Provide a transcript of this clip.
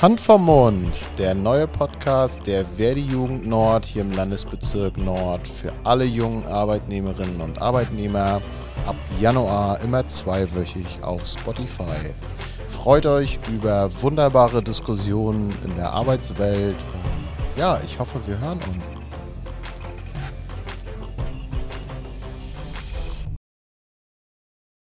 Hand vom Mund, der neue Podcast der Verdi Jugend Nord hier im Landesbezirk Nord für alle jungen Arbeitnehmerinnen und Arbeitnehmer ab Januar immer zweiwöchig auf Spotify. Freut euch über wunderbare Diskussionen in der Arbeitswelt. Ja, ich hoffe, wir hören uns.